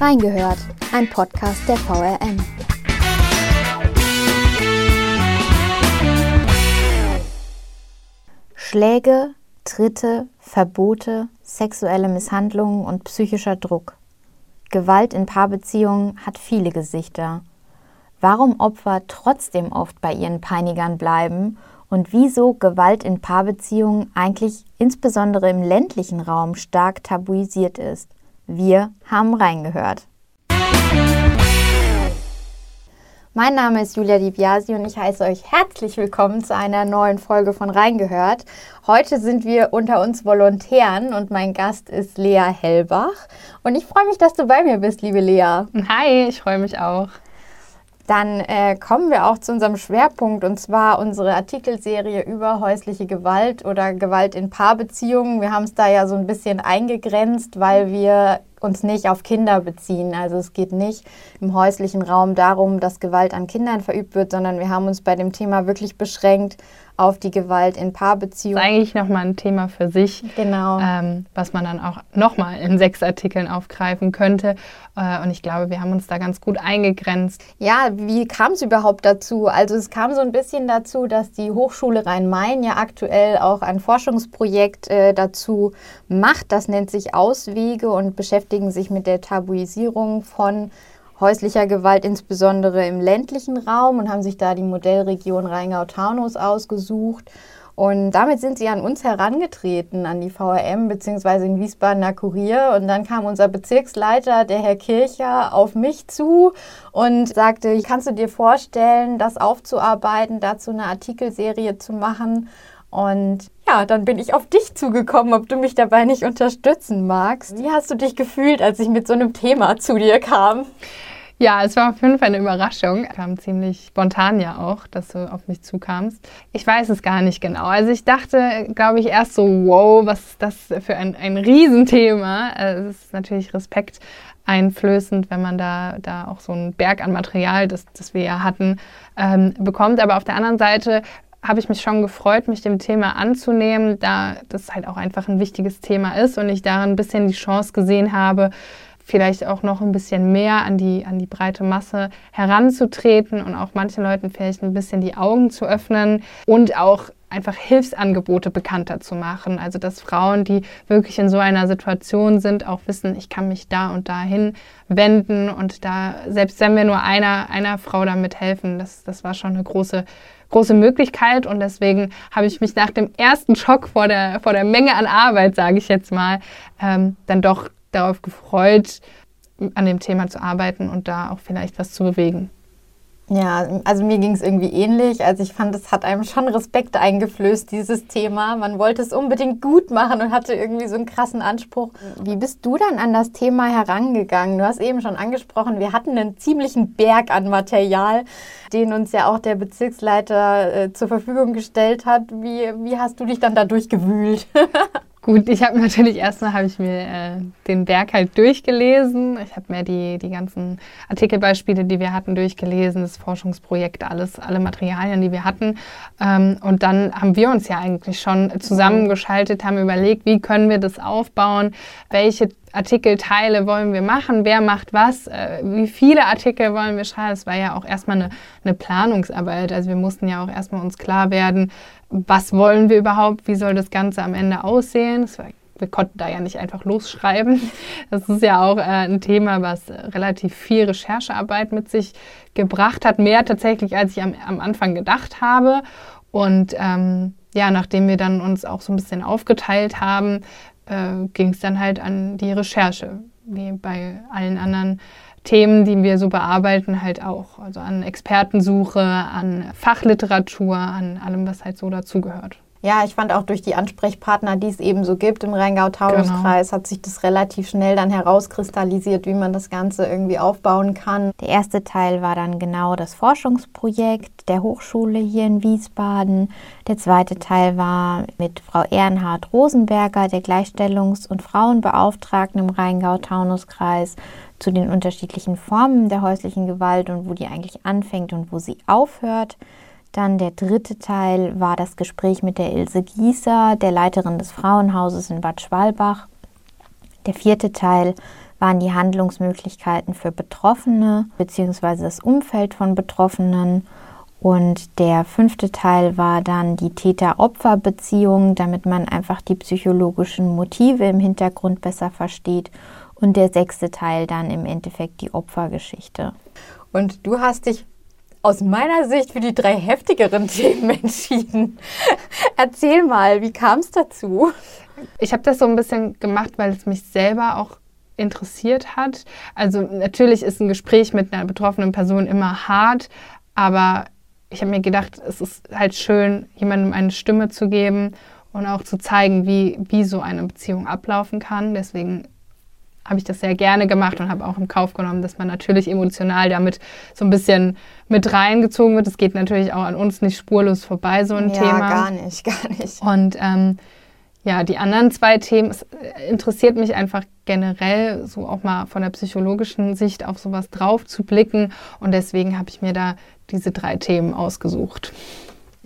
Reingehört, ein Podcast der VRM. Schläge, Tritte, Verbote, sexuelle Misshandlungen und psychischer Druck. Gewalt in Paarbeziehungen hat viele Gesichter. Warum Opfer trotzdem oft bei ihren Peinigern bleiben und wieso Gewalt in Paarbeziehungen eigentlich insbesondere im ländlichen Raum stark tabuisiert ist. Wir haben reingehört. Mein Name ist Julia Di Biasi und ich heiße euch herzlich willkommen zu einer neuen Folge von Reingehört. Heute sind wir unter uns Volontären und mein Gast ist Lea Hellbach. Und ich freue mich, dass du bei mir bist, liebe Lea. Hi, ich freue mich auch. Dann äh, kommen wir auch zu unserem Schwerpunkt und zwar unsere Artikelserie über häusliche Gewalt oder Gewalt in Paarbeziehungen. Wir haben es da ja so ein bisschen eingegrenzt, weil wir uns nicht auf Kinder beziehen. Also es geht nicht im häuslichen Raum darum, dass Gewalt an Kindern verübt wird, sondern wir haben uns bei dem Thema wirklich beschränkt auf die Gewalt in Paarbeziehungen. Das ist eigentlich nochmal ein Thema für sich, genau. ähm, was man dann auch nochmal in sechs Artikeln aufgreifen könnte. Äh, und ich glaube, wir haben uns da ganz gut eingegrenzt. Ja, wie kam es überhaupt dazu? Also es kam so ein bisschen dazu, dass die Hochschule Rhein-Main ja aktuell auch ein Forschungsprojekt äh, dazu macht. Das nennt sich Auswege und beschäftigen sich mit der Tabuisierung von häuslicher Gewalt, insbesondere im ländlichen Raum und haben sich da die Modellregion Rheingau-Taunus ausgesucht. Und damit sind sie an uns herangetreten, an die VRM bzw. in Wiesbadener Kurier. Und dann kam unser Bezirksleiter, der Herr Kircher, auf mich zu und sagte, kannst du dir vorstellen, das aufzuarbeiten, dazu eine Artikelserie zu machen? Und ja, dann bin ich auf dich zugekommen, ob du mich dabei nicht unterstützen magst. Wie hast du dich gefühlt, als ich mit so einem Thema zu dir kam? Ja, es war auf jeden Fall eine Überraschung. Kam ziemlich spontan ja auch, dass du auf mich zukamst. Ich weiß es gar nicht genau. Also ich dachte, glaube ich, erst so, wow, was ist das für ein, ein Riesenthema. Also es ist natürlich Respekt einflößend, wenn man da, da auch so einen Berg an Material, das, das wir ja hatten, ähm, bekommt. Aber auf der anderen Seite habe ich mich schon gefreut, mich dem Thema anzunehmen, da das halt auch einfach ein wichtiges Thema ist und ich darin ein bisschen die Chance gesehen habe, vielleicht auch noch ein bisschen mehr an die, an die breite Masse heranzutreten und auch manchen Leuten vielleicht ein bisschen die Augen zu öffnen und auch einfach Hilfsangebote bekannter zu machen. Also dass Frauen, die wirklich in so einer Situation sind, auch wissen, ich kann mich da und dahin wenden und da, selbst wenn wir nur einer, einer Frau damit helfen, das, das war schon eine große große Möglichkeit und deswegen habe ich mich nach dem ersten Schock vor der, vor der Menge an Arbeit, sage ich jetzt mal, ähm, dann doch darauf gefreut, an dem Thema zu arbeiten und da auch vielleicht was zu bewegen. Ja, also mir ging es irgendwie ähnlich. Also ich fand, es hat einem schon Respekt eingeflößt, dieses Thema. Man wollte es unbedingt gut machen und hatte irgendwie so einen krassen Anspruch. Wie bist du dann an das Thema herangegangen? Du hast eben schon angesprochen, wir hatten einen ziemlichen Berg an Material, den uns ja auch der Bezirksleiter äh, zur Verfügung gestellt hat. Wie, wie hast du dich dann da durchgewühlt? Gut, ich habe natürlich erstmal habe ich mir äh, den Berg halt durchgelesen. Ich habe mir die, die ganzen Artikelbeispiele, die wir hatten, durchgelesen, das Forschungsprojekt, alles, alle Materialien, die wir hatten. Ähm, und dann haben wir uns ja eigentlich schon zusammengeschaltet, haben überlegt, wie können wir das aufbauen, welche Artikelteile wollen wir machen, wer macht was, äh, wie viele Artikel wollen wir schreiben. Es war ja auch erstmal eine, eine Planungsarbeit. Also wir mussten ja auch erstmal uns klar werden, was wollen wir überhaupt, wie soll das Ganze am Ende aussehen. War, wir konnten da ja nicht einfach losschreiben. Das ist ja auch äh, ein Thema, was relativ viel Recherchearbeit mit sich gebracht hat, mehr tatsächlich, als ich am, am Anfang gedacht habe. Und ähm, ja, nachdem wir dann uns auch so ein bisschen aufgeteilt haben, äh, ging es dann halt an die Recherche, wie bei allen anderen Themen, die wir so bearbeiten, halt auch. Also an Expertensuche, an Fachliteratur, an allem, was halt so dazugehört. Ja, ich fand auch durch die Ansprechpartner, die es eben so gibt im Rheingau-Taunus-Kreis, genau. hat sich das relativ schnell dann herauskristallisiert, wie man das Ganze irgendwie aufbauen kann. Der erste Teil war dann genau das Forschungsprojekt der Hochschule hier in Wiesbaden. Der zweite Teil war mit Frau Ehrenhard Rosenberger, der Gleichstellungs- und Frauenbeauftragten im Rheingau-Taunus-Kreis, zu den unterschiedlichen Formen der häuslichen Gewalt und wo die eigentlich anfängt und wo sie aufhört. Dann der dritte Teil war das Gespräch mit der Ilse Gießer, der Leiterin des Frauenhauses in Bad Schwalbach. Der vierte Teil waren die Handlungsmöglichkeiten für Betroffene bzw. das Umfeld von Betroffenen. Und der fünfte Teil war dann die Täter-Opfer-Beziehung, damit man einfach die psychologischen Motive im Hintergrund besser versteht. Und der sechste Teil dann im Endeffekt die Opfergeschichte. Und du hast dich aus meiner Sicht für die drei heftigeren Themen entschieden. Erzähl mal, wie kam es dazu? Ich habe das so ein bisschen gemacht, weil es mich selber auch interessiert hat. Also natürlich ist ein Gespräch mit einer betroffenen Person immer hart, aber ich habe mir gedacht, es ist halt schön, jemandem eine Stimme zu geben und auch zu zeigen, wie, wie so eine Beziehung ablaufen kann. Deswegen habe ich das sehr gerne gemacht und habe auch im Kauf genommen, dass man natürlich emotional damit so ein bisschen mit reingezogen wird. Es geht natürlich auch an uns nicht spurlos vorbei, so ein ja, Thema. Ja, gar nicht, gar nicht. Und ähm, ja, die anderen zwei Themen, es interessiert mich einfach generell, so auch mal von der psychologischen Sicht auf sowas drauf zu blicken. Und deswegen habe ich mir da diese drei Themen ausgesucht.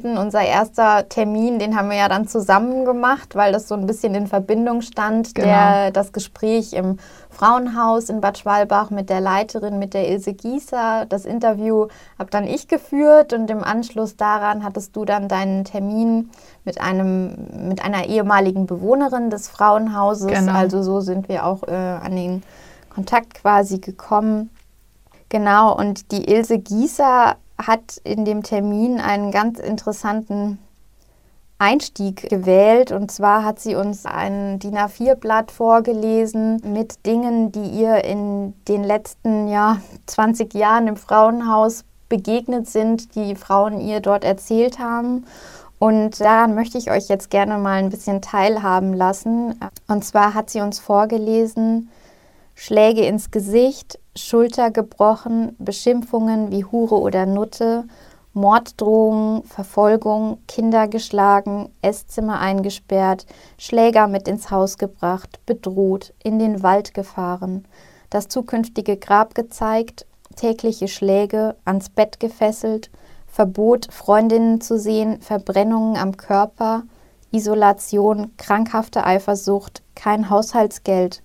Unser erster Termin, den haben wir ja dann zusammen gemacht, weil das so ein bisschen in Verbindung stand. Genau. Der, das Gespräch im Frauenhaus in Bad Schwalbach mit der Leiterin, mit der Ilse Gießer. Das Interview habe dann ich geführt und im Anschluss daran hattest du dann deinen Termin mit, einem, mit einer ehemaligen Bewohnerin des Frauenhauses. Genau. Also so sind wir auch äh, an den Kontakt quasi gekommen. Genau, und die Ilse Gießer hat in dem Termin einen ganz interessanten Einstieg gewählt. Und zwar hat sie uns ein DIN A4-Blatt vorgelesen mit Dingen, die ihr in den letzten ja, 20 Jahren im Frauenhaus begegnet sind, die Frauen ihr dort erzählt haben. Und daran möchte ich euch jetzt gerne mal ein bisschen teilhaben lassen. Und zwar hat sie uns vorgelesen, Schläge ins Gesicht, Schulter gebrochen, Beschimpfungen wie Hure oder Nutte, Morddrohungen, Verfolgung, Kinder geschlagen, Esszimmer eingesperrt, Schläger mit ins Haus gebracht, bedroht, in den Wald gefahren, das zukünftige Grab gezeigt, tägliche Schläge, ans Bett gefesselt, Verbot, Freundinnen zu sehen, Verbrennungen am Körper, Isolation, krankhafte Eifersucht, kein Haushaltsgeld,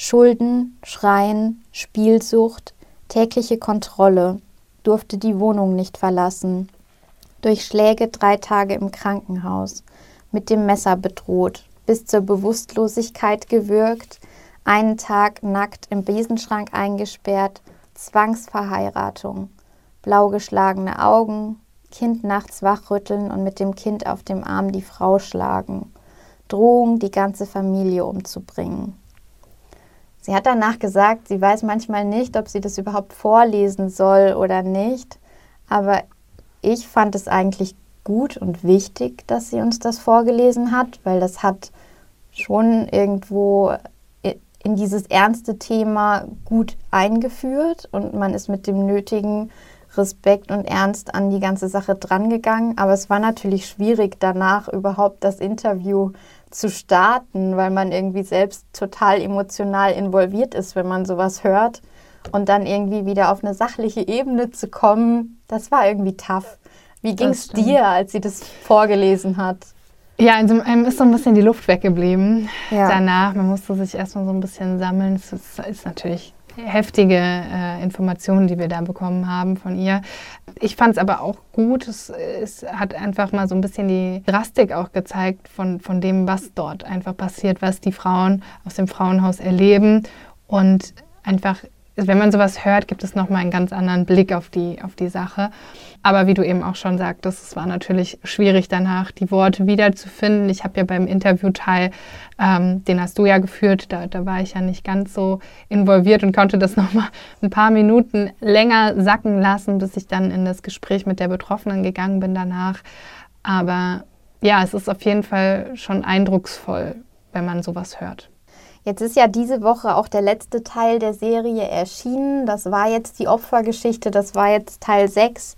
Schulden, Schreien, Spielsucht, tägliche Kontrolle, durfte die Wohnung nicht verlassen, durch Schläge drei Tage im Krankenhaus, mit dem Messer bedroht, bis zur Bewusstlosigkeit gewürgt, einen Tag nackt im Besenschrank eingesperrt, Zwangsverheiratung, blau geschlagene Augen, Kind nachts wachrütteln und mit dem Kind auf dem Arm die Frau schlagen, Drohung, die ganze Familie umzubringen. Sie hat danach gesagt, sie weiß manchmal nicht, ob sie das überhaupt vorlesen soll oder nicht. Aber ich fand es eigentlich gut und wichtig, dass sie uns das vorgelesen hat, weil das hat schon irgendwo in dieses ernste Thema gut eingeführt und man ist mit dem nötigen Respekt und Ernst an die ganze Sache drangegangen. Aber es war natürlich schwierig, danach überhaupt das Interview zu starten, weil man irgendwie selbst total emotional involviert ist, wenn man sowas hört. Und dann irgendwie wieder auf eine sachliche Ebene zu kommen, das war irgendwie tough. Wie ging es dir, als sie das vorgelesen hat? Ja, also einem ist so ein bisschen die Luft weggeblieben ja. danach. Man musste sich erstmal so ein bisschen sammeln. Es ist natürlich heftige äh, Informationen, die wir da bekommen haben von ihr. Ich fand es aber auch gut. Es, es, hat einfach mal so ein bisschen die Drastik auch gezeigt von, von dem, was dort einfach passiert, was die Frauen aus dem Frauenhaus erleben und einfach wenn man sowas hört, gibt es nochmal einen ganz anderen Blick auf die, auf die Sache. Aber wie du eben auch schon sagtest, es war natürlich schwierig danach, die Worte wiederzufinden. Ich habe ja beim Interviewteil, ähm, den hast du ja geführt, da, da war ich ja nicht ganz so involviert und konnte das nochmal ein paar Minuten länger sacken lassen, bis ich dann in das Gespräch mit der Betroffenen gegangen bin danach. Aber ja, es ist auf jeden Fall schon eindrucksvoll, wenn man sowas hört. Jetzt ist ja diese Woche auch der letzte Teil der Serie erschienen. Das war jetzt die Opfergeschichte, das war jetzt Teil 6.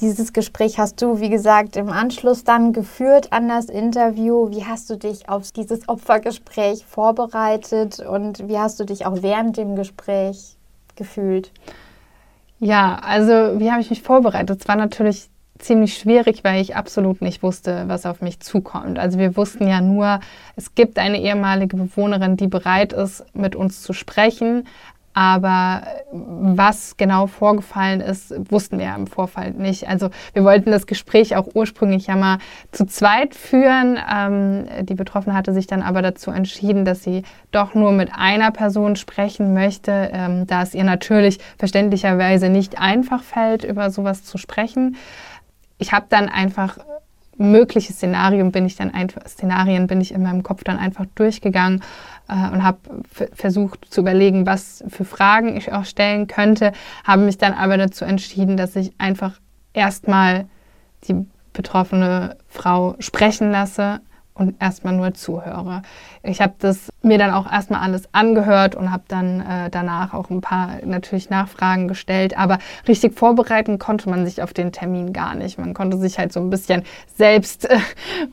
Dieses Gespräch hast du, wie gesagt, im Anschluss dann geführt an das Interview. Wie hast du dich auf dieses Opfergespräch vorbereitet und wie hast du dich auch während dem Gespräch gefühlt? Ja, also wie habe ich mich vorbereitet? Es war natürlich ziemlich schwierig, weil ich absolut nicht wusste, was auf mich zukommt. Also wir wussten ja nur, es gibt eine ehemalige Bewohnerin, die bereit ist, mit uns zu sprechen, aber was genau vorgefallen ist, wussten wir im Vorfall nicht. Also wir wollten das Gespräch auch ursprünglich ja mal zu zweit führen. Ähm, die Betroffene hatte sich dann aber dazu entschieden, dass sie doch nur mit einer Person sprechen möchte, ähm, da es ihr natürlich verständlicherweise nicht einfach fällt, über sowas zu sprechen. Ich habe dann einfach mögliche Szenarien bin ich dann einfach, Szenarien bin ich in meinem Kopf dann einfach durchgegangen äh, und habe versucht zu überlegen, was für Fragen ich auch stellen könnte, habe mich dann aber dazu entschieden, dass ich einfach erstmal die betroffene Frau sprechen lasse und erstmal nur zuhöre. Ich habe das mir dann auch erstmal alles angehört und habe dann äh, danach auch ein paar natürlich Nachfragen gestellt, aber richtig vorbereiten konnte man sich auf den Termin gar nicht. Man konnte sich halt so ein bisschen selbst äh,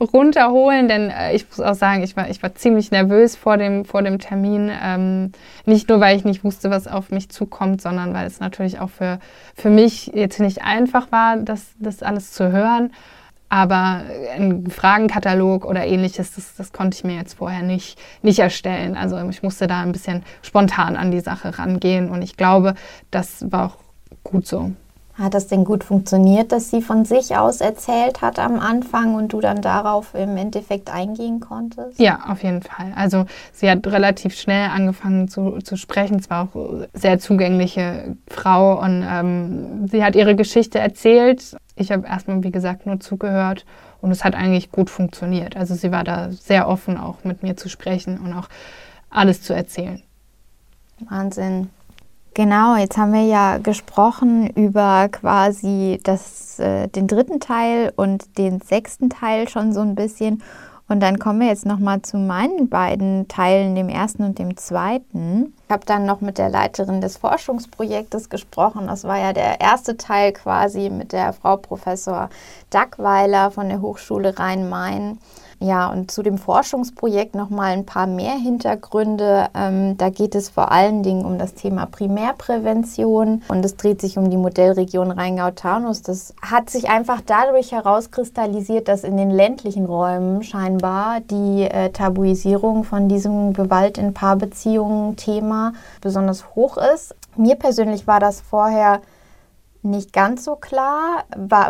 runterholen, denn äh, ich muss auch sagen, ich war, ich war ziemlich nervös vor dem, vor dem Termin. Ähm, nicht nur, weil ich nicht wusste, was auf mich zukommt, sondern weil es natürlich auch für, für mich jetzt nicht einfach war, das, das alles zu hören. Aber ein Fragenkatalog oder ähnliches, das, das, konnte ich mir jetzt vorher nicht, nicht erstellen. Also ich musste da ein bisschen spontan an die Sache rangehen und ich glaube, das war auch gut so. Hat das denn gut funktioniert, dass sie von sich aus erzählt hat am Anfang und du dann darauf im Endeffekt eingehen konntest? Ja, auf jeden Fall. Also sie hat relativ schnell angefangen zu, zu sprechen. Es war auch eine sehr zugängliche Frau und ähm, sie hat ihre Geschichte erzählt. Ich habe erstmal, wie gesagt, nur zugehört und es hat eigentlich gut funktioniert. Also sie war da sehr offen, auch mit mir zu sprechen und auch alles zu erzählen. Wahnsinn. Genau, jetzt haben wir ja gesprochen über quasi das, äh, den dritten Teil und den sechsten Teil schon so ein bisschen. Und dann kommen wir jetzt nochmal zu meinen beiden Teilen, dem ersten und dem zweiten. Ich habe dann noch mit der Leiterin des Forschungsprojektes gesprochen. Das war ja der erste Teil quasi mit der Frau Professor Dackweiler von der Hochschule Rhein-Main. Ja, und zu dem Forschungsprojekt noch mal ein paar mehr Hintergründe. Ähm, da geht es vor allen Dingen um das Thema Primärprävention und es dreht sich um die Modellregion Rheingau-Taunus. Das hat sich einfach dadurch herauskristallisiert, dass in den ländlichen Räumen scheinbar die äh, Tabuisierung von diesem Gewalt in Paarbeziehungen Thema besonders hoch ist. Mir persönlich war das vorher nicht ganz so klar,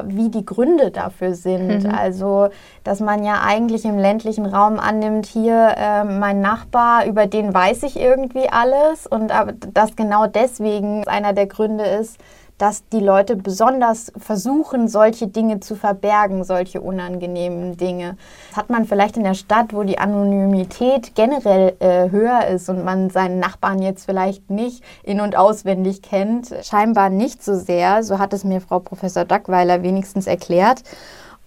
wie die Gründe dafür sind. Mhm. Also, dass man ja eigentlich im ländlichen Raum annimmt, hier äh, mein Nachbar, über den weiß ich irgendwie alles und aber das genau deswegen einer der Gründe ist, dass die Leute besonders versuchen, solche Dinge zu verbergen, solche unangenehmen Dinge. Das hat man vielleicht in der Stadt, wo die Anonymität generell äh, höher ist und man seinen Nachbarn jetzt vielleicht nicht in- und auswendig kennt, scheinbar nicht so sehr. So hat es mir Frau Professor Dackweiler wenigstens erklärt.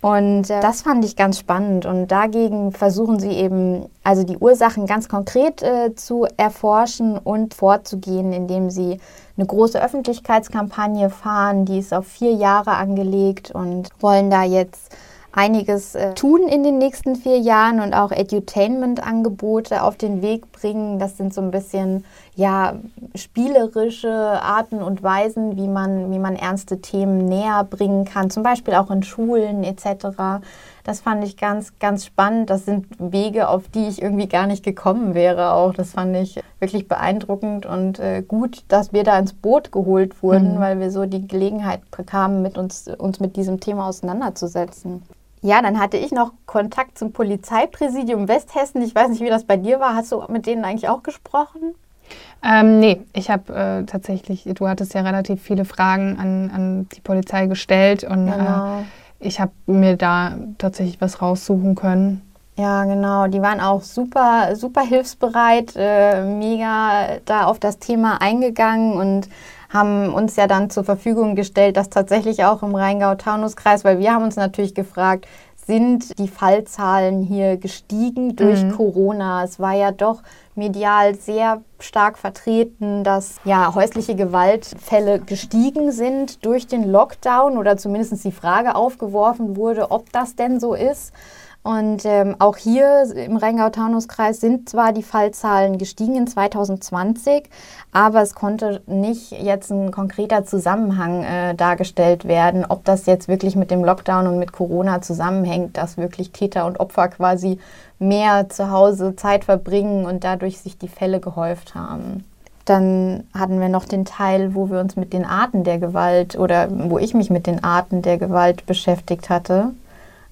Und äh, das fand ich ganz spannend. Und dagegen versuchen sie eben, also die Ursachen ganz konkret äh, zu erforschen und vorzugehen, indem sie eine große Öffentlichkeitskampagne fahren. Die ist auf vier Jahre angelegt und wollen da jetzt einiges äh, tun in den nächsten vier Jahren und auch Edutainment-Angebote auf den Weg bringen. Das sind so ein bisschen ja spielerische Arten und Weisen, wie man, wie man ernste Themen näher bringen kann, zum Beispiel auch in Schulen etc. Das fand ich ganz, ganz spannend. Das sind Wege, auf die ich irgendwie gar nicht gekommen wäre. Auch das fand ich wirklich beeindruckend und äh, gut, dass wir da ins Boot geholt wurden, mhm. weil wir so die Gelegenheit bekamen, mit uns, uns mit diesem Thema auseinanderzusetzen. Ja, dann hatte ich noch Kontakt zum Polizeipräsidium Westhessen. Ich weiß nicht, wie das bei dir war. Hast du mit denen eigentlich auch gesprochen? Ähm, nee, ich habe äh, tatsächlich, du hattest ja relativ viele Fragen an, an die Polizei gestellt und äh, genau. äh, ich habe mir da tatsächlich was raussuchen können. Ja, genau. Die waren auch super, super hilfsbereit, äh, mega da auf das Thema eingegangen und haben uns ja dann zur Verfügung gestellt, dass tatsächlich auch im Rheingau-Taunus-Kreis, weil wir haben uns natürlich gefragt, sind die Fallzahlen hier gestiegen durch mhm. Corona? Es war ja doch medial sehr stark vertreten, dass ja häusliche Gewaltfälle gestiegen sind durch den Lockdown oder zumindest die Frage aufgeworfen wurde, ob das denn so ist. Und ähm, auch hier im Rheingau-Taunus-Kreis sind zwar die Fallzahlen gestiegen in 2020, aber es konnte nicht jetzt ein konkreter Zusammenhang äh, dargestellt werden, ob das jetzt wirklich mit dem Lockdown und mit Corona zusammenhängt, dass wirklich Täter und Opfer quasi mehr zu Hause Zeit verbringen und dadurch sich die Fälle gehäuft haben. Dann hatten wir noch den Teil, wo wir uns mit den Arten der Gewalt oder wo ich mich mit den Arten der Gewalt beschäftigt hatte.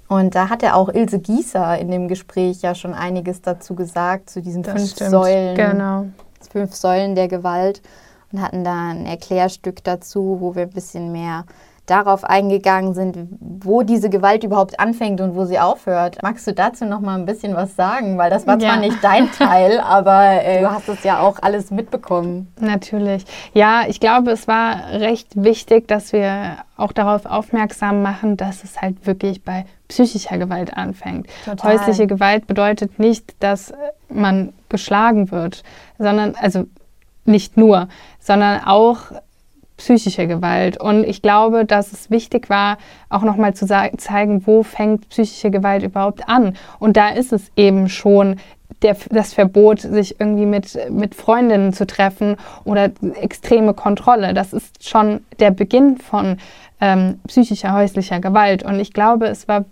Und da hat ja auch Ilse Gießer in dem Gespräch ja schon einiges dazu gesagt, zu diesen das fünf stimmt. Säulen. Genau. Fünf Säulen der Gewalt und hatten da ein Erklärstück dazu, wo wir ein bisschen mehr darauf eingegangen sind, wo diese Gewalt überhaupt anfängt und wo sie aufhört. Magst du dazu noch mal ein bisschen was sagen? Weil das war ja. zwar nicht dein Teil, aber äh, du hast es ja auch alles mitbekommen. Natürlich. Ja, ich glaube, es war recht wichtig, dass wir auch darauf aufmerksam machen, dass es halt wirklich bei psychischer Gewalt anfängt. Total. Häusliche Gewalt bedeutet nicht, dass man geschlagen wird, sondern, also nicht nur, sondern auch psychische Gewalt. Und ich glaube, dass es wichtig war, auch nochmal zu zeigen, wo fängt psychische Gewalt überhaupt an. Und da ist es eben schon der, das Verbot, sich irgendwie mit, mit Freundinnen zu treffen oder extreme Kontrolle. Das ist schon der Beginn von ähm, psychischer häuslicher Gewalt. Und ich glaube, es war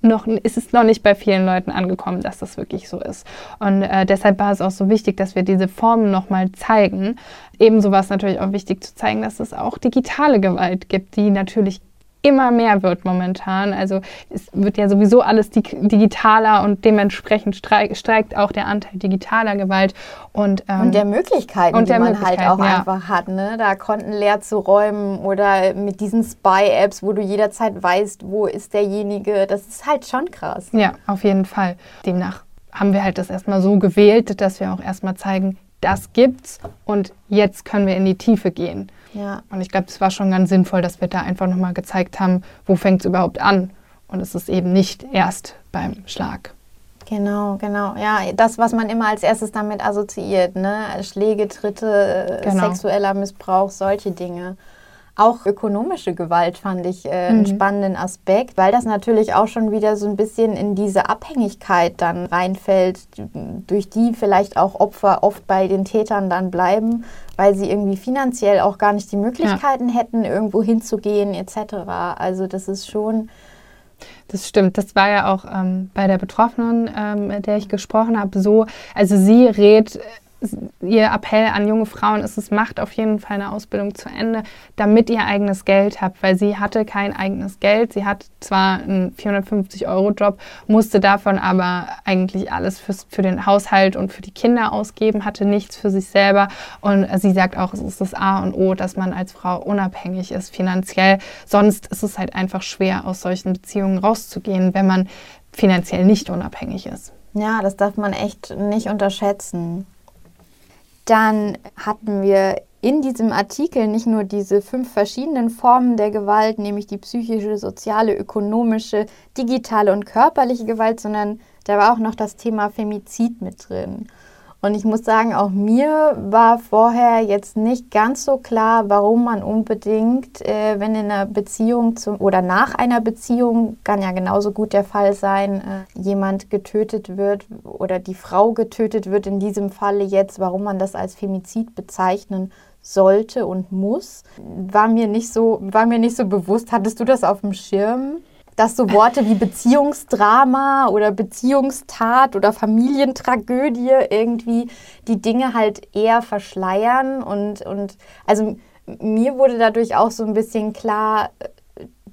noch, ist es noch nicht bei vielen Leuten angekommen, dass das wirklich so ist. Und äh, deshalb war es auch so wichtig, dass wir diese Formen nochmal zeigen. Ebenso war es natürlich auch wichtig zu zeigen, dass es auch digitale Gewalt gibt, die natürlich immer mehr wird momentan. Also es wird ja sowieso alles digitaler und dementsprechend steigt auch der Anteil digitaler Gewalt. Und, ähm, und der Möglichkeiten, und der die man halt auch ja. einfach hat. Ne? Da Konten leer zu räumen oder mit diesen Spy-Apps, wo du jederzeit weißt, wo ist derjenige. Das ist halt schon krass. Ja, auf jeden Fall. Demnach haben wir halt das erstmal so gewählt, dass wir auch erstmal zeigen, das gibt's und jetzt können wir in die Tiefe gehen. Ja. Und ich glaube, es war schon ganz sinnvoll, dass wir da einfach nochmal gezeigt haben, wo fängt es überhaupt an. Und es ist eben nicht erst beim Schlag. Genau, genau. Ja, das, was man immer als erstes damit assoziiert, ne? Schläge, Tritte, genau. sexueller Missbrauch, solche Dinge. Auch ökonomische Gewalt fand ich äh, einen mhm. spannenden Aspekt, weil das natürlich auch schon wieder so ein bisschen in diese Abhängigkeit dann reinfällt, durch die vielleicht auch Opfer oft bei den Tätern dann bleiben, weil sie irgendwie finanziell auch gar nicht die Möglichkeiten ja. hätten, irgendwo hinzugehen etc. Also das ist schon das stimmt. Das war ja auch ähm, bei der Betroffenen, ähm, mit der ich gesprochen habe, so. Also sie rät ihr Appell an junge Frauen ist es, macht auf jeden Fall eine Ausbildung zu Ende, damit ihr eigenes Geld habt, weil sie hatte kein eigenes Geld. Sie hat zwar einen 450-Euro-Job, musste davon aber eigentlich alles fürs, für den Haushalt und für die Kinder ausgeben, hatte nichts für sich selber. Und sie sagt auch, es ist das A und O, dass man als Frau unabhängig ist finanziell. Sonst ist es halt einfach schwer, aus solchen Beziehungen rauszugehen, wenn man finanziell nicht unabhängig ist. Ja, das darf man echt nicht unterschätzen. Dann hatten wir in diesem Artikel nicht nur diese fünf verschiedenen Formen der Gewalt, nämlich die psychische, soziale, ökonomische, digitale und körperliche Gewalt, sondern da war auch noch das Thema Femizid mit drin. Und ich muss sagen, auch mir war vorher jetzt nicht ganz so klar, warum man unbedingt, äh, wenn in einer Beziehung zum, oder nach einer Beziehung, kann ja genauso gut der Fall sein, äh, jemand getötet wird oder die Frau getötet wird, in diesem Falle jetzt, warum man das als Femizid bezeichnen sollte und muss, war mir nicht so, war mir nicht so bewusst. Hattest du das auf dem Schirm? Dass so Worte wie Beziehungsdrama oder Beziehungstat oder Familientragödie irgendwie die Dinge halt eher verschleiern. Und, und also mir wurde dadurch auch so ein bisschen klar,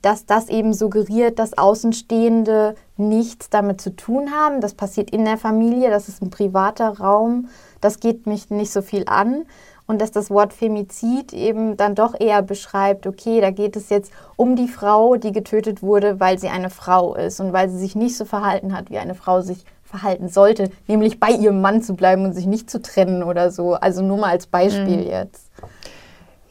dass das eben suggeriert, dass Außenstehende nichts damit zu tun haben. Das passiert in der Familie, das ist ein privater Raum, das geht mich nicht so viel an und dass das Wort Femizid eben dann doch eher beschreibt, okay, da geht es jetzt um die Frau, die getötet wurde, weil sie eine Frau ist und weil sie sich nicht so verhalten hat, wie eine Frau sich verhalten sollte, nämlich bei ihrem Mann zu bleiben und sich nicht zu trennen oder so. Also nur mal als Beispiel mhm. jetzt.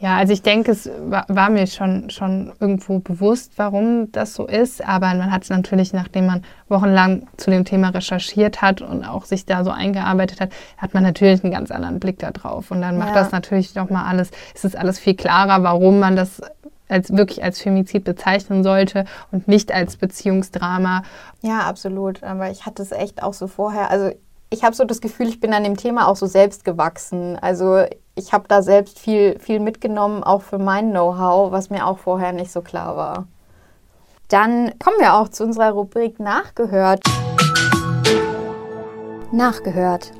Ja, also ich denke, es war, mir schon, schon irgendwo bewusst, warum das so ist. Aber man hat es natürlich, nachdem man wochenlang zu dem Thema recherchiert hat und auch sich da so eingearbeitet hat, hat man natürlich einen ganz anderen Blick darauf. Und dann macht ja. das natürlich nochmal alles, es ist alles viel klarer, warum man das als wirklich als Femizid bezeichnen sollte und nicht als Beziehungsdrama. Ja, absolut. Aber ich hatte es echt auch so vorher. Also ich habe so das Gefühl, ich bin an dem Thema auch so selbst gewachsen. Also ich habe da selbst viel, viel mitgenommen, auch für mein Know-how, was mir auch vorher nicht so klar war. Dann kommen wir auch zu unserer Rubrik Nachgehört. Nachgehört.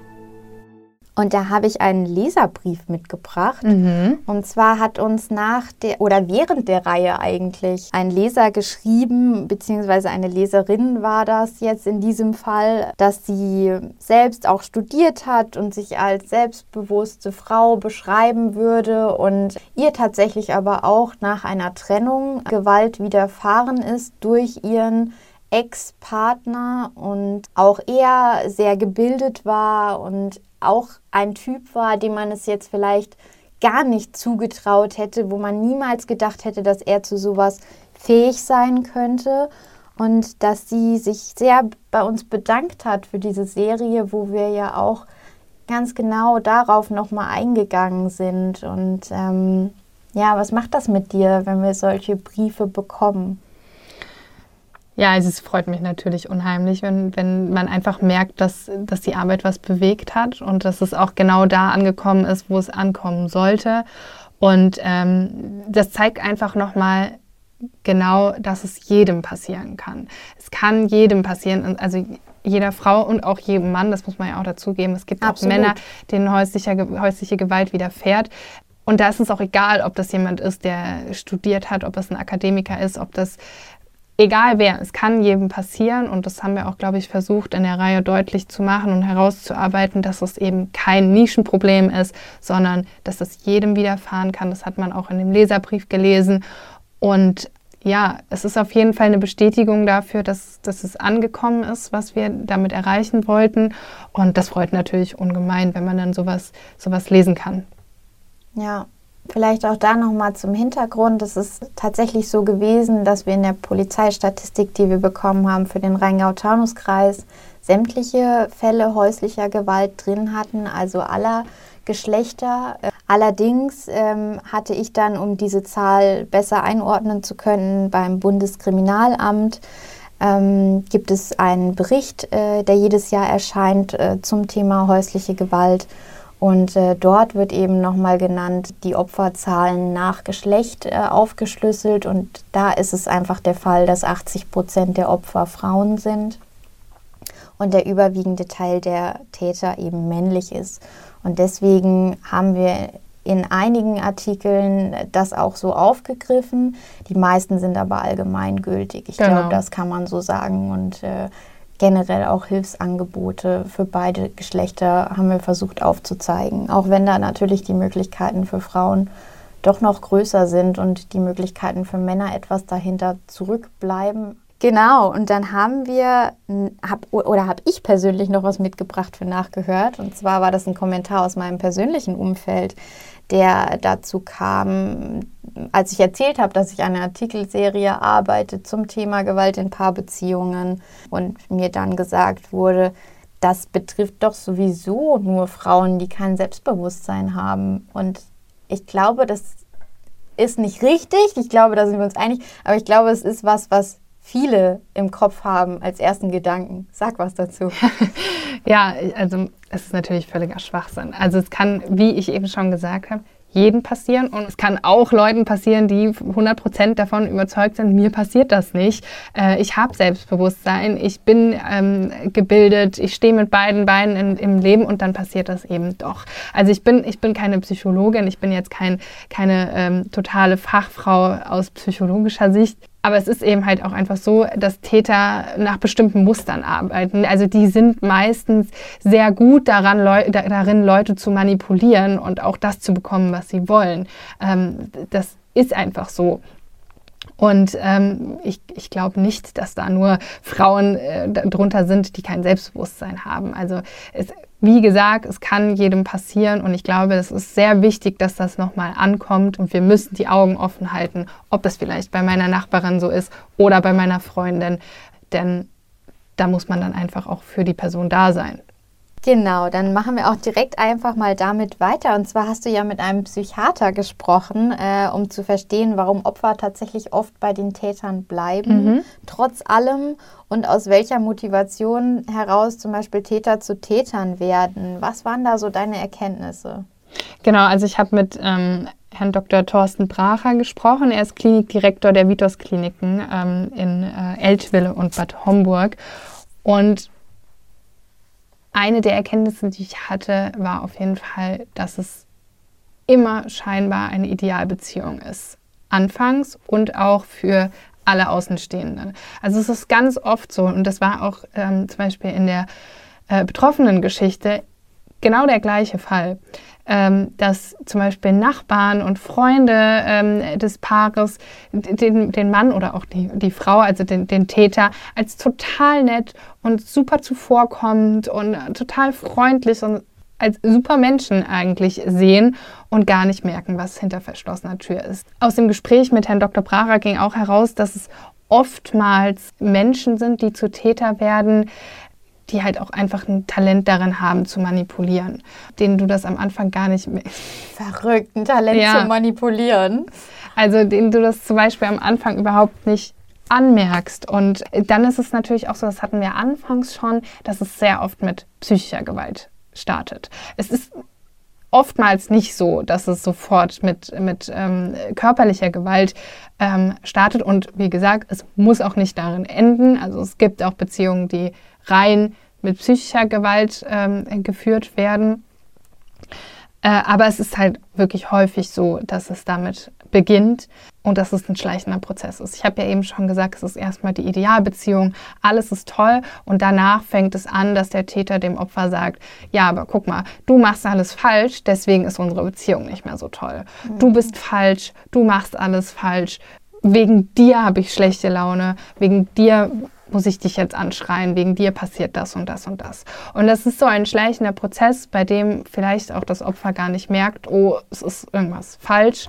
Und da habe ich einen Leserbrief mitgebracht. Mhm. Und zwar hat uns nach der oder während der Reihe eigentlich ein Leser geschrieben, beziehungsweise eine Leserin war das jetzt in diesem Fall, dass sie selbst auch studiert hat und sich als selbstbewusste Frau beschreiben würde und ihr tatsächlich aber auch nach einer Trennung Gewalt widerfahren ist durch ihren Ex-Partner und auch er sehr gebildet war und auch ein Typ war, dem man es jetzt vielleicht gar nicht zugetraut hätte, wo man niemals gedacht hätte, dass er zu sowas fähig sein könnte. Und dass sie sich sehr bei uns bedankt hat für diese Serie, wo wir ja auch ganz genau darauf nochmal eingegangen sind. Und ähm, ja, was macht das mit dir, wenn wir solche Briefe bekommen? Ja, also es freut mich natürlich unheimlich, wenn, wenn man einfach merkt, dass, dass die Arbeit was bewegt hat und dass es auch genau da angekommen ist, wo es ankommen sollte. Und ähm, das zeigt einfach nochmal genau, dass es jedem passieren kann. Es kann jedem passieren, also jeder Frau und auch jedem Mann, das muss man ja auch dazugeben. Es gibt Absolut. auch Männer, denen häusliche, häusliche Gewalt widerfährt. Und da ist es auch egal, ob das jemand ist, der studiert hat, ob das ein Akademiker ist, ob das egal wer, es kann jedem passieren und das haben wir auch, glaube ich, versucht in der Reihe deutlich zu machen und herauszuarbeiten, dass es eben kein Nischenproblem ist, sondern dass es jedem widerfahren kann. Das hat man auch in dem Leserbrief gelesen und ja, es ist auf jeden Fall eine Bestätigung dafür, dass, dass es angekommen ist, was wir damit erreichen wollten. Und das freut natürlich ungemein, wenn man dann sowas, sowas lesen kann. Ja, Vielleicht auch da nochmal zum Hintergrund. Es ist tatsächlich so gewesen, dass wir in der Polizeistatistik, die wir bekommen haben für den Rheingau-Taunus-Kreis, sämtliche Fälle häuslicher Gewalt drin hatten, also aller Geschlechter. Allerdings ähm, hatte ich dann, um diese Zahl besser einordnen zu können, beim Bundeskriminalamt ähm, gibt es einen Bericht, äh, der jedes Jahr erscheint äh, zum Thema häusliche Gewalt. Und äh, dort wird eben nochmal genannt, die Opferzahlen nach Geschlecht äh, aufgeschlüsselt. Und da ist es einfach der Fall, dass 80 Prozent der Opfer Frauen sind und der überwiegende Teil der Täter eben männlich ist. Und deswegen haben wir in einigen Artikeln das auch so aufgegriffen. Die meisten sind aber allgemeingültig. Ich genau. glaube, das kann man so sagen. Und äh, generell auch Hilfsangebote für beide Geschlechter haben wir versucht aufzuzeigen. Auch wenn da natürlich die Möglichkeiten für Frauen doch noch größer sind und die Möglichkeiten für Männer etwas dahinter zurückbleiben. Genau, und dann haben wir, hab, oder habe ich persönlich noch was mitgebracht für nachgehört. Und zwar war das ein Kommentar aus meinem persönlichen Umfeld, der dazu kam, als ich erzählt habe, dass ich eine Artikelserie arbeite zum Thema Gewalt in Paarbeziehungen und mir dann gesagt wurde, das betrifft doch sowieso nur Frauen, die kein Selbstbewusstsein haben. Und ich glaube, das ist nicht richtig. Ich glaube, da sind wir uns einig. Aber ich glaube, es ist was, was viele im Kopf haben als ersten Gedanken. Sag was dazu. ja, also es ist natürlich völliger Schwachsinn. Also es kann, wie ich eben schon gesagt habe, jedem passieren und es kann auch Leuten passieren, die 100% davon überzeugt sind, mir passiert das nicht. Äh, ich habe Selbstbewusstsein, ich bin ähm, gebildet, ich stehe mit beiden Beinen in, im Leben und dann passiert das eben doch. Also ich bin, ich bin keine Psychologin, ich bin jetzt kein, keine ähm, totale Fachfrau aus psychologischer Sicht. Aber es ist eben halt auch einfach so, dass Täter nach bestimmten Mustern arbeiten. Also die sind meistens sehr gut daran, Leu darin, Leute zu manipulieren und auch das zu bekommen, was sie wollen. Ähm, das ist einfach so. Und ähm, ich, ich glaube nicht, dass da nur Frauen äh, drunter sind, die kein Selbstbewusstsein haben. Also es, wie gesagt, es kann jedem passieren und ich glaube, es ist sehr wichtig, dass das nochmal ankommt und wir müssen die Augen offen halten, ob es vielleicht bei meiner Nachbarin so ist oder bei meiner Freundin, denn da muss man dann einfach auch für die Person da sein. Genau, dann machen wir auch direkt einfach mal damit weiter. Und zwar hast du ja mit einem Psychiater gesprochen, äh, um zu verstehen, warum Opfer tatsächlich oft bei den Tätern bleiben, mhm. trotz allem und aus welcher Motivation heraus zum Beispiel Täter zu Tätern werden. Was waren da so deine Erkenntnisse? Genau, also ich habe mit ähm, Herrn Dr. Thorsten Bracher gesprochen. Er ist Klinikdirektor der Vitos Kliniken ähm, in äh, Eltville und Bad Homburg. Und eine der Erkenntnisse, die ich hatte, war auf jeden Fall, dass es immer scheinbar eine Idealbeziehung ist. Anfangs und auch für alle Außenstehenden. Also es ist ganz oft so, und das war auch ähm, zum Beispiel in der äh, betroffenen Geschichte genau der gleiche Fall ähm, dass zum Beispiel Nachbarn und Freunde ähm, des Paares den, den Mann oder auch die, die Frau, also den, den Täter, als total nett und super zuvorkommend und total freundlich und als super Menschen eigentlich sehen und gar nicht merken, was hinter verschlossener Tür ist. Aus dem Gespräch mit Herrn Dr. Bracher ging auch heraus, dass es oftmals Menschen sind, die zu Täter werden, die halt auch einfach ein Talent darin haben zu manipulieren, denen du das am Anfang gar nicht mehr. Verrückt, ein Talent ja. zu manipulieren. Also denen du das zum Beispiel am Anfang überhaupt nicht anmerkst. Und dann ist es natürlich auch so, das hatten wir anfangs schon, dass es sehr oft mit psychischer Gewalt startet. Es ist oftmals nicht so, dass es sofort mit, mit ähm, körperlicher Gewalt ähm, startet. Und wie gesagt, es muss auch nicht darin enden. Also es gibt auch Beziehungen, die rein mit psychischer Gewalt ähm, geführt werden. Äh, aber es ist halt wirklich häufig so, dass es damit beginnt und dass es ein schleichender Prozess ist. Ich habe ja eben schon gesagt, es ist erstmal die Idealbeziehung, alles ist toll und danach fängt es an, dass der Täter dem Opfer sagt, ja, aber guck mal, du machst alles falsch, deswegen ist unsere Beziehung nicht mehr so toll. Mhm. Du bist falsch, du machst alles falsch, wegen dir habe ich schlechte Laune, wegen dir muss ich dich jetzt anschreien, wegen dir passiert das und das und das. Und das ist so ein schleichender Prozess, bei dem vielleicht auch das Opfer gar nicht merkt, oh, es ist irgendwas falsch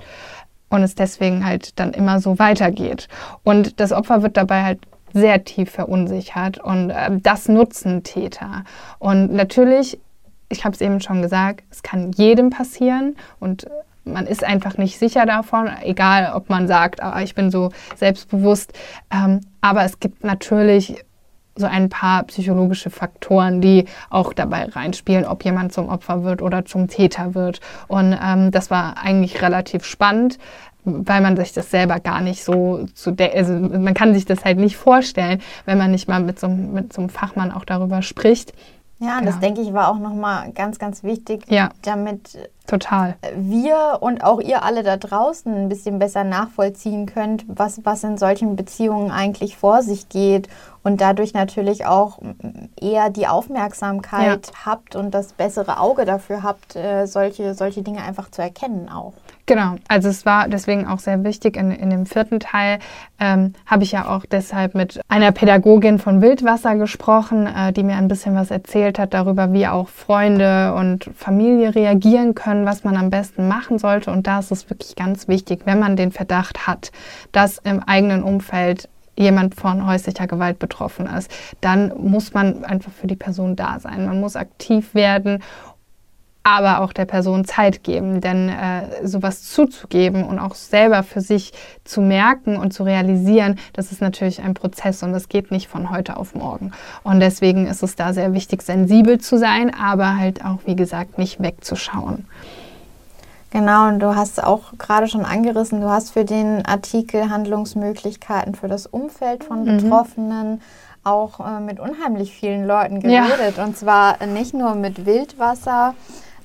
und es deswegen halt dann immer so weitergeht. Und das Opfer wird dabei halt sehr tief verunsichert und äh, das nutzen Täter. Und natürlich, ich habe es eben schon gesagt, es kann jedem passieren und man ist einfach nicht sicher davon, egal ob man sagt, ah, ich bin so selbstbewusst. Ähm, aber es gibt natürlich so ein paar psychologische Faktoren, die auch dabei reinspielen, ob jemand zum Opfer wird oder zum Täter wird. Und ähm, das war eigentlich relativ spannend, weil man sich das selber gar nicht so zu, also man kann sich das halt nicht vorstellen, wenn man nicht mal mit so, mit so einem Fachmann auch darüber spricht. Ja, genau. das denke ich war auch nochmal ganz, ganz wichtig, ja. damit Total. wir und auch ihr alle da draußen ein bisschen besser nachvollziehen könnt, was, was in solchen Beziehungen eigentlich vor sich geht und dadurch natürlich auch eher die Aufmerksamkeit ja. habt und das bessere Auge dafür habt, äh, solche, solche Dinge einfach zu erkennen auch. Genau, also es war deswegen auch sehr wichtig. In, in dem vierten Teil ähm, habe ich ja auch deshalb mit einer Pädagogin von Wildwasser gesprochen, äh, die mir ein bisschen was erzählt hat darüber, wie auch Freunde und Familie reagieren können, was man am besten machen sollte. Und da ist es wirklich ganz wichtig, wenn man den Verdacht hat, dass im eigenen Umfeld jemand von häuslicher Gewalt betroffen ist, dann muss man einfach für die Person da sein. Man muss aktiv werden aber auch der Person Zeit geben. Denn äh, sowas zuzugeben und auch selber für sich zu merken und zu realisieren, das ist natürlich ein Prozess und das geht nicht von heute auf morgen. Und deswegen ist es da sehr wichtig, sensibel zu sein, aber halt auch, wie gesagt, nicht wegzuschauen. Genau, und du hast auch gerade schon angerissen, du hast für den Artikel Handlungsmöglichkeiten für das Umfeld von mhm. Betroffenen auch äh, mit unheimlich vielen Leuten geredet. Ja. Und zwar nicht nur mit Wildwasser,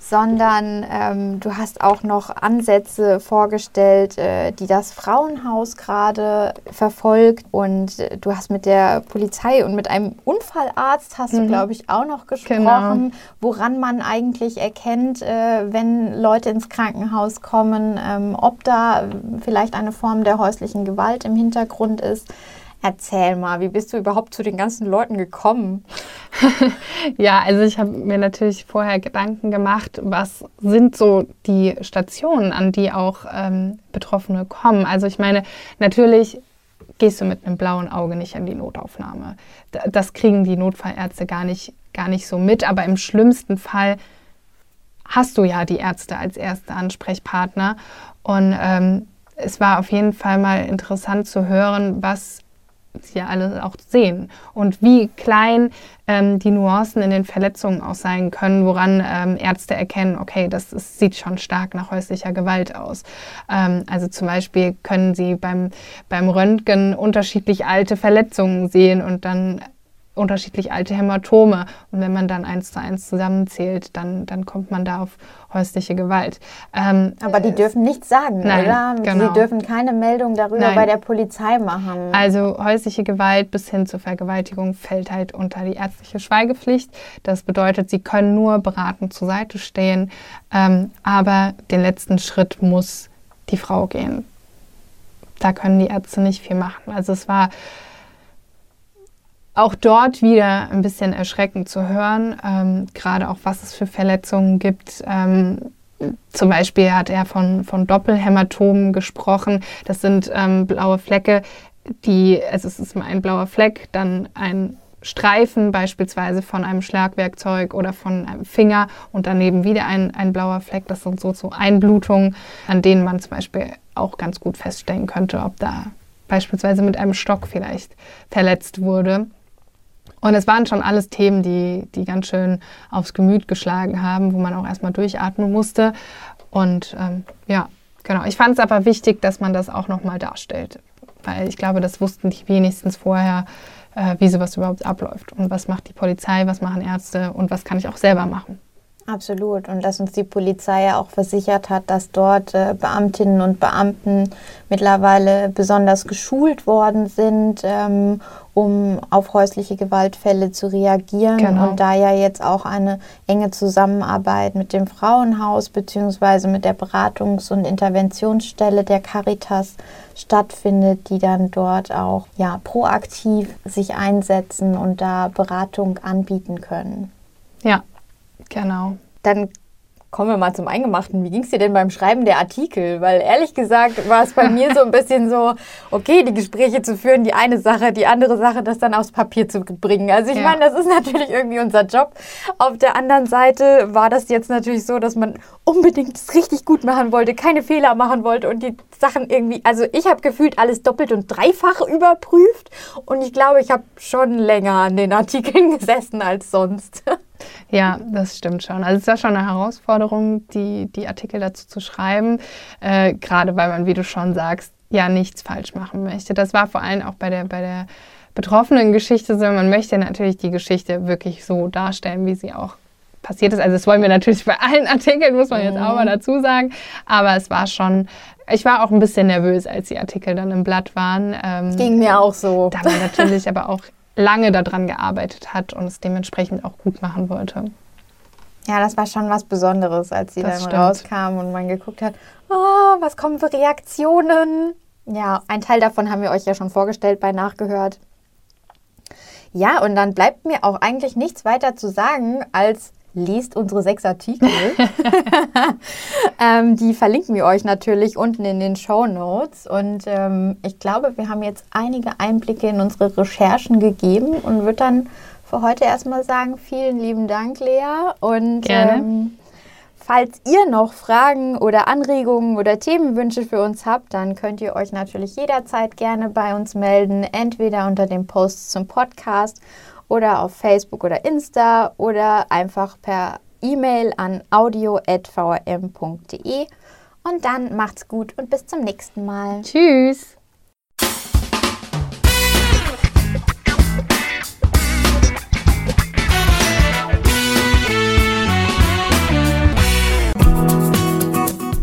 sondern ähm, du hast auch noch Ansätze vorgestellt, äh, die das Frauenhaus gerade verfolgt und äh, du hast mit der Polizei und mit einem Unfallarzt hast mhm. du, glaube ich, auch noch gesprochen, genau. woran man eigentlich erkennt, äh, wenn Leute ins Krankenhaus kommen, ähm, ob da vielleicht eine Form der häuslichen Gewalt im Hintergrund ist. Erzähl mal, wie bist du überhaupt zu den ganzen Leuten gekommen? ja, also ich habe mir natürlich vorher Gedanken gemacht, was sind so die Stationen, an die auch ähm, Betroffene kommen. Also ich meine, natürlich gehst du mit einem blauen Auge nicht in die Notaufnahme. Das kriegen die Notfallärzte gar nicht, gar nicht so mit, aber im schlimmsten Fall hast du ja die Ärzte als erste Ansprechpartner. Und ähm, es war auf jeden Fall mal interessant zu hören, was ja alle auch sehen und wie klein ähm, die Nuancen in den Verletzungen auch sein können, woran ähm, Ärzte erkennen, okay, das ist, sieht schon stark nach häuslicher Gewalt aus. Ähm, also zum Beispiel können sie beim, beim Röntgen unterschiedlich alte Verletzungen sehen und dann unterschiedlich alte Hämatome. Und wenn man dann eins zu eins zusammenzählt, dann, dann kommt man da auf häusliche Gewalt. Ähm, Aber die dürfen nichts sagen, nein, oder? Genau. Sie dürfen keine Meldung darüber nein. bei der Polizei machen. Also häusliche Gewalt bis hin zur Vergewaltigung fällt halt unter die ärztliche Schweigepflicht. Das bedeutet, sie können nur beratend zur Seite stehen, ähm, aber den letzten Schritt muss die Frau gehen. Da können die Ärzte nicht viel machen. Also es war auch dort wieder ein bisschen erschreckend zu hören, ähm, gerade auch was es für Verletzungen gibt. Ähm, zum Beispiel hat er von, von Doppelhämatomen gesprochen. Das sind ähm, blaue Flecke, die, also es ist ein blauer Fleck, dann ein Streifen beispielsweise von einem Schlagwerkzeug oder von einem Finger und daneben wieder ein, ein blauer Fleck. Das sind so, so Einblutungen, an denen man zum Beispiel auch ganz gut feststellen könnte, ob da beispielsweise mit einem Stock vielleicht verletzt wurde. Und es waren schon alles Themen, die, die ganz schön aufs Gemüt geschlagen haben, wo man auch erstmal durchatmen musste. Und ähm, ja, genau. Ich fand es aber wichtig, dass man das auch nochmal darstellt. Weil ich glaube, das wussten die wenigstens vorher, äh, wie sowas überhaupt abläuft. Und was macht die Polizei, was machen Ärzte und was kann ich auch selber machen. Absolut. Und dass uns die Polizei ja auch versichert hat, dass dort äh, Beamtinnen und Beamten mittlerweile besonders geschult worden sind, ähm, um auf häusliche Gewaltfälle zu reagieren. Genau. Und da ja jetzt auch eine enge Zusammenarbeit mit dem Frauenhaus bzw. mit der Beratungs- und Interventionsstelle der Caritas stattfindet, die dann dort auch ja, proaktiv sich einsetzen und da Beratung anbieten können. Ja, Genau. Dann kommen wir mal zum Eingemachten. Wie ging es dir denn beim Schreiben der Artikel? Weil ehrlich gesagt war es bei mir so ein bisschen so, okay, die Gespräche zu führen, die eine Sache, die andere Sache, das dann aufs Papier zu bringen. Also ich ja. meine, das ist natürlich irgendwie unser Job. Auf der anderen Seite war das jetzt natürlich so, dass man unbedingt es richtig gut machen wollte, keine Fehler machen wollte und die Sachen irgendwie, also ich habe gefühlt alles doppelt und dreifach überprüft und ich glaube, ich habe schon länger an den Artikeln gesessen als sonst. Ja, das stimmt schon. Also es war schon eine Herausforderung, die, die Artikel dazu zu schreiben, äh, gerade weil man, wie du schon sagst, ja nichts falsch machen möchte. Das war vor allem auch bei der, bei der betroffenen Geschichte so. Man möchte natürlich die Geschichte wirklich so darstellen, wie sie auch passiert ist. Also das wollen wir natürlich bei allen Artikeln, muss man jetzt auch mal mhm. dazu sagen. Aber es war schon, ich war auch ein bisschen nervös, als die Artikel dann im Blatt waren. Ähm, Ging mir auch so. Da man natürlich aber auch lange daran gearbeitet hat und es dementsprechend auch gut machen wollte. Ja, das war schon was Besonderes, als sie das dann stimmt. rauskam und man geguckt hat, oh, was kommen für Reaktionen. Ja, ein Teil davon haben wir euch ja schon vorgestellt bei Nachgehört. Ja, und dann bleibt mir auch eigentlich nichts weiter zu sagen, als lest unsere sechs Artikel. ähm, die verlinken wir euch natürlich unten in den Show Notes. Und ähm, ich glaube, wir haben jetzt einige Einblicke in unsere Recherchen gegeben und würde dann für heute erstmal sagen, vielen lieben Dank, Lea. Und ähm, falls ihr noch Fragen oder Anregungen oder Themenwünsche für uns habt, dann könnt ihr euch natürlich jederzeit gerne bei uns melden, entweder unter dem Post zum Podcast oder auf Facebook oder Insta oder einfach per E-Mail an audio.vrm.de. Und dann macht's gut und bis zum nächsten Mal. Tschüss.